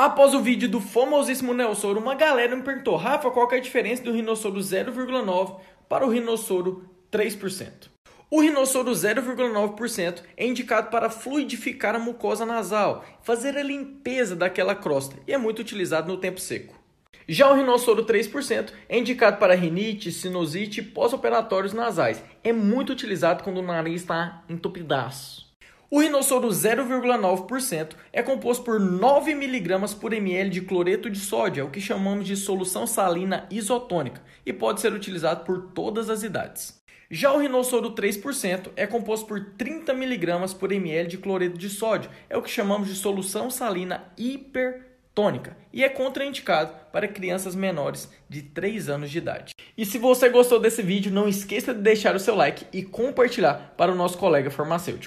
Após o vídeo do famosíssimo Nelsoro, uma galera me perguntou, Rafa, qual é a diferença do rinossoro 0,9 para o rinossoro 3%? O rinossoro 0,9% é indicado para fluidificar a mucosa nasal, fazer a limpeza daquela crosta e é muito utilizado no tempo seco. Já o rinossoro 3% é indicado para rinite, sinusite e pós-operatórios nasais. É muito utilizado quando o nariz está entupidaço. O rinossoro 0,9% é composto por 9 mg por ml de cloreto de sódio, é o que chamamos de solução salina isotônica, e pode ser utilizado por todas as idades. Já o rinossoro 3% é composto por 30 mg por ml de cloreto de sódio, é o que chamamos de solução salina hipertônica e é contraindicado para crianças menores de 3 anos de idade. E se você gostou desse vídeo, não esqueça de deixar o seu like e compartilhar para o nosso colega farmacêutico.